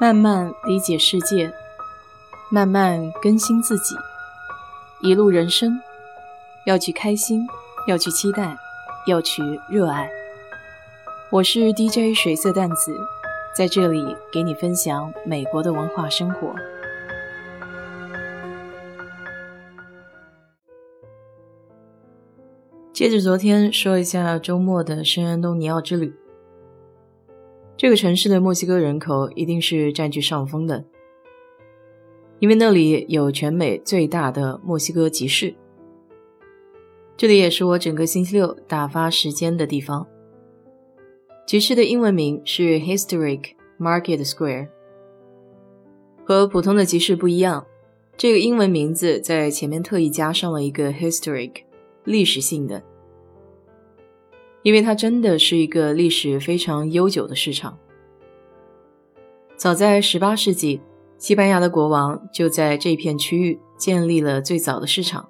慢慢理解世界，慢慢更新自己，一路人生，要去开心，要去期待，要去热爱。我是 DJ 水色淡子，在这里给你分享美国的文化生活。接着昨天说一下周末的圣安东尼奥之旅。这个城市的墨西哥人口一定是占据上风的，因为那里有全美最大的墨西哥集市。这里也是我整个星期六打发时间的地方。集市的英文名是 Historic Market Square，和普通的集市不一样，这个英文名字在前面特意加上了一个 Historic，历史性的。因为它真的是一个历史非常悠久的市场。早在18世纪，西班牙的国王就在这片区域建立了最早的市场。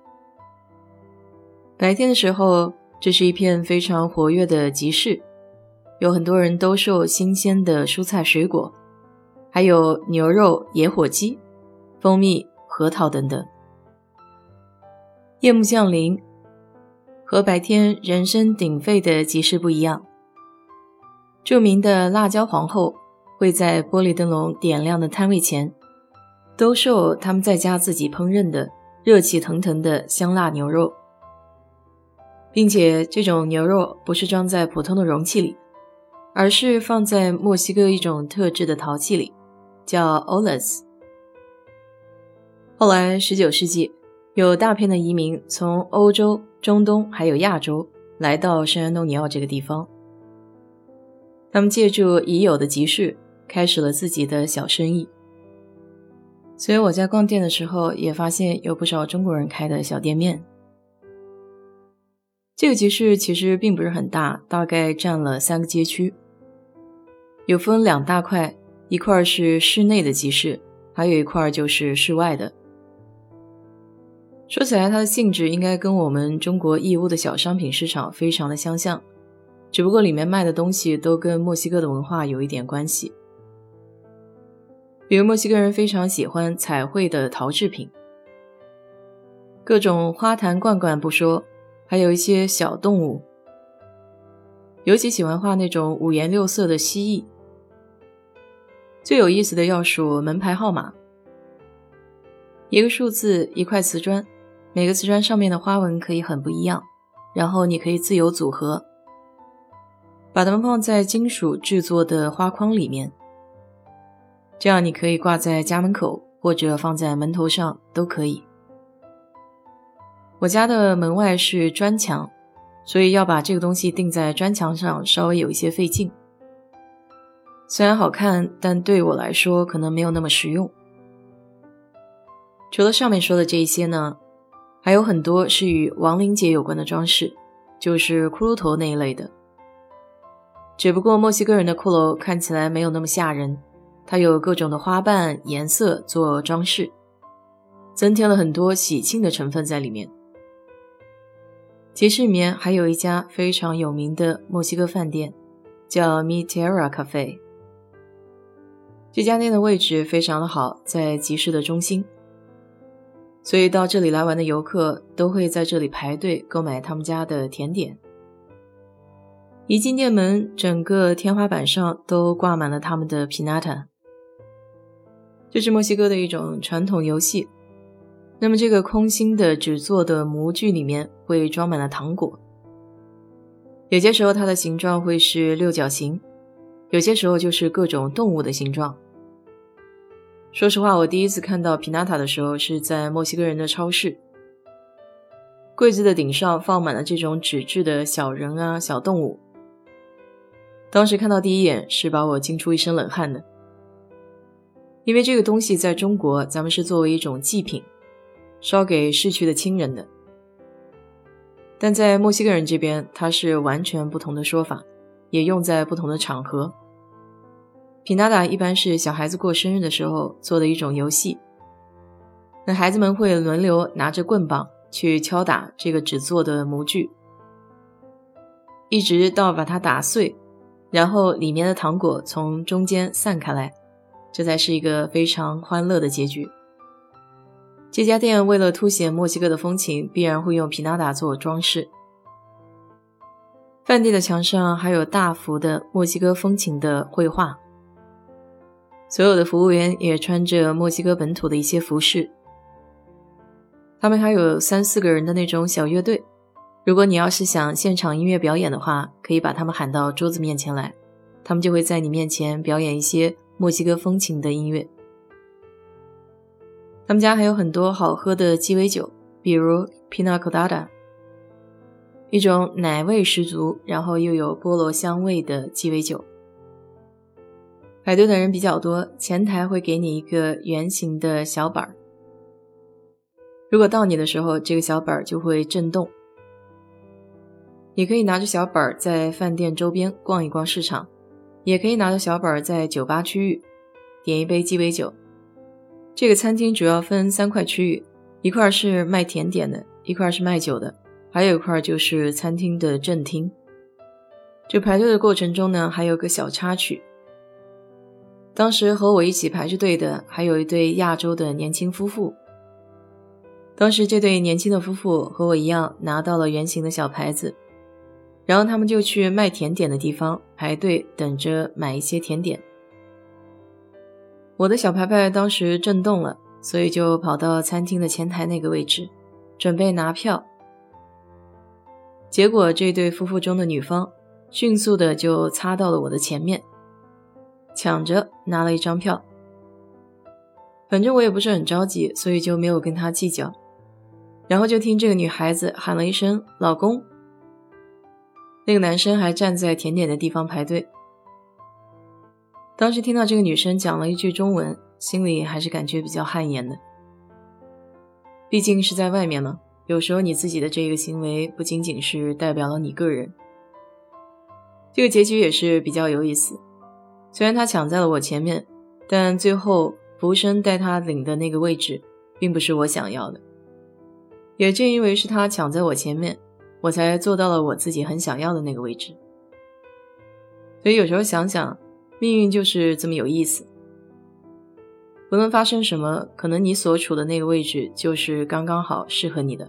白天的时候，这是一片非常活跃的集市，有很多人兜售新鲜的蔬菜水果，还有牛肉、野火鸡、蜂蜜、核桃等等。夜幕降临。和白天人声鼎沸的集市不一样，著名的辣椒皇后会在玻璃灯笼点亮的摊位前兜售他们在家自己烹饪的热气腾腾的香辣牛肉，并且这种牛肉不是装在普通的容器里，而是放在墨西哥一种特制的陶器里，叫 olas。后来19世纪，有大片的移民从欧洲。中东还有亚洲来到圣安东尼奥这个地方，他们借助已有的集市，开始了自己的小生意。所以我在逛店的时候，也发现有不少中国人开的小店面。这个集市其实并不是很大，大概占了三个街区，有分两大块，一块是室内的集市，还有一块就是室外的。说起来，它的性质应该跟我们中国义乌的小商品市场非常的相像，只不过里面卖的东西都跟墨西哥的文化有一点关系。比如墨西哥人非常喜欢彩绘的陶制品，各种花坛罐罐不说，还有一些小动物，尤其喜欢画那种五颜六色的蜥蜴。最有意思的要数门牌号码，一个数字，一块瓷砖。每个瓷砖上面的花纹可以很不一样，然后你可以自由组合，把它们放在金属制作的花框里面，这样你可以挂在家门口或者放在门头上都可以。我家的门外是砖墙，所以要把这个东西钉在砖墙上稍微有一些费劲。虽然好看，但对我来说可能没有那么实用。除了上面说的这一些呢？还有很多是与亡灵节有关的装饰，就是骷髅头那一类的。只不过墨西哥人的骷髅看起来没有那么吓人，它有各种的花瓣颜色做装饰，增添了很多喜庆的成分在里面。集市里面还有一家非常有名的墨西哥饭店，叫 Mi Tierra Cafe。这家店的位置非常的好，在集市的中心。所以到这里来玩的游客都会在这里排队购买他们家的甜点。一进店门，整个天花板上都挂满了他们的皮纳塔，这是墨西哥的一种传统游戏。那么这个空心的纸做的模具里面会装满了糖果，有些时候它的形状会是六角形，有些时候就是各种动物的形状。说实话，我第一次看到皮纳塔的时候是在墨西哥人的超市，柜子的顶上放满了这种纸质的小人啊、小动物。当时看到第一眼是把我惊出一身冷汗的，因为这个东西在中国咱们是作为一种祭品，烧给逝去的亲人的，但在墨西哥人这边它是完全不同的说法，也用在不同的场合。皮纳达一般是小孩子过生日的时候做的一种游戏。那孩子们会轮流拿着棍棒去敲打这个纸做的模具，一直到把它打碎，然后里面的糖果从中间散开来，这才是一个非常欢乐的结局。这家店为了凸显墨西哥的风情，必然会用皮纳达做装饰。饭店的墙上还有大幅的墨西哥风情的绘画。所有的服务员也穿着墨西哥本土的一些服饰。他们还有三四个人的那种小乐队。如果你要是想现场音乐表演的话，可以把他们喊到桌子面前来，他们就会在你面前表演一些墨西哥风情的音乐。他们家还有很多好喝的鸡尾酒，比如 Pina Colada，一种奶味十足，然后又有菠萝香味的鸡尾酒。排队的人比较多，前台会给你一个圆形的小板儿。如果到你的时候，这个小板儿就会震动。你可以拿着小板儿在饭店周边逛一逛市场，也可以拿着小板儿在酒吧区域点一杯鸡尾酒。这个餐厅主要分三块区域，一块是卖甜点的，一块是卖酒的，还有一块就是餐厅的正厅。这排队的过程中呢，还有个小插曲。当时和我一起排着队的还有一对亚洲的年轻夫妇。当时这对年轻的夫妇和我一样拿到了圆形的小牌子，然后他们就去卖甜点的地方排队等着买一些甜点。我的小牌牌当时震动了，所以就跑到餐厅的前台那个位置，准备拿票。结果这对夫妇中的女方迅速的就擦到了我的前面，抢着拿了一张票。反正我也不是很着急，所以就没有跟他计较。然后就听这个女孩子喊了一声“老公”，那个男生还站在甜点的地方排队。当时听到这个女生讲了一句中文，心里还是感觉比较汗颜的。毕竟是在外面嘛，有时候你自己的这个行为不仅仅是代表了你个人。这个结局也是比较有意思。虽然他抢在了我前面，但最后服务生带他领的那个位置，并不是我想要的。也正因为是他抢在我前面，我才坐到了我自己很想要的那个位置。所以有时候想想。命运就是这么有意思，无论发生什么，可能你所处的那个位置就是刚刚好适合你的。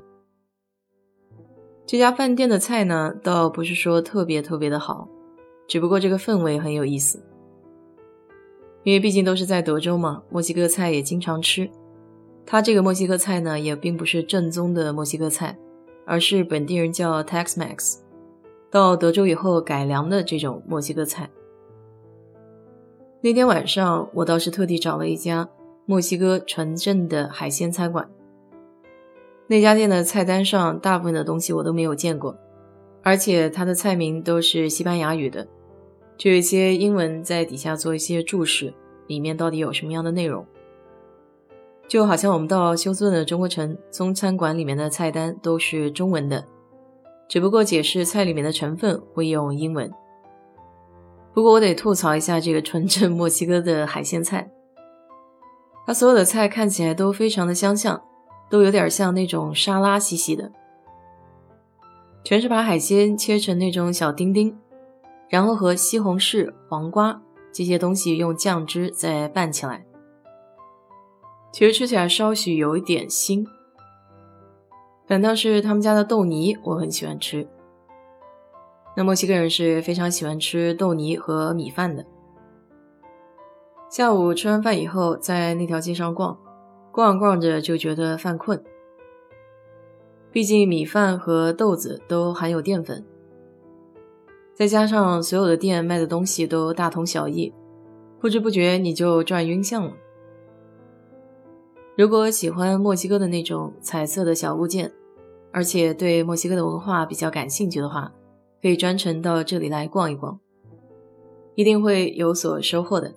这家饭店的菜呢，倒不是说特别特别的好，只不过这个氛围很有意思。因为毕竟都是在德州嘛，墨西哥菜也经常吃。它这个墨西哥菜呢，也并不是正宗的墨西哥菜，而是本地人叫 Tex-Mex，到德州以后改良的这种墨西哥菜。那天晚上，我倒是特地找了一家墨西哥纯正的海鲜餐馆。那家店的菜单上大部分的东西我都没有见过，而且它的菜名都是西班牙语的，就有一些英文在底下做一些注释，里面到底有什么样的内容。就好像我们到休斯顿的中国城中餐馆里面的菜单都是中文的，只不过解释菜里面的成分会用英文。不过我得吐槽一下这个纯正墨西哥的海鲜菜，它所有的菜看起来都非常的相像，都有点像那种沙拉细细的，全是把海鲜切成那种小丁丁，然后和西红柿、黄瓜这些东西用酱汁再拌起来，其实吃起来稍许有一点腥，反倒是他们家的豆泥我很喜欢吃。那墨西哥人是非常喜欢吃豆泥和米饭的。下午吃完饭以后，在那条街上逛，逛着逛着就觉得犯困。毕竟米饭和豆子都含有淀粉，再加上所有的店卖的东西都大同小异，不知不觉你就转晕向了。如果喜欢墨西哥的那种彩色的小物件，而且对墨西哥的文化比较感兴趣的话，可以专程到这里来逛一逛，一定会有所收获的。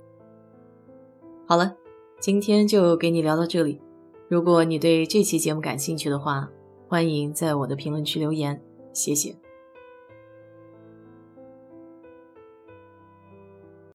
好了，今天就给你聊到这里。如果你对这期节目感兴趣的话，欢迎在我的评论区留言，谢谢。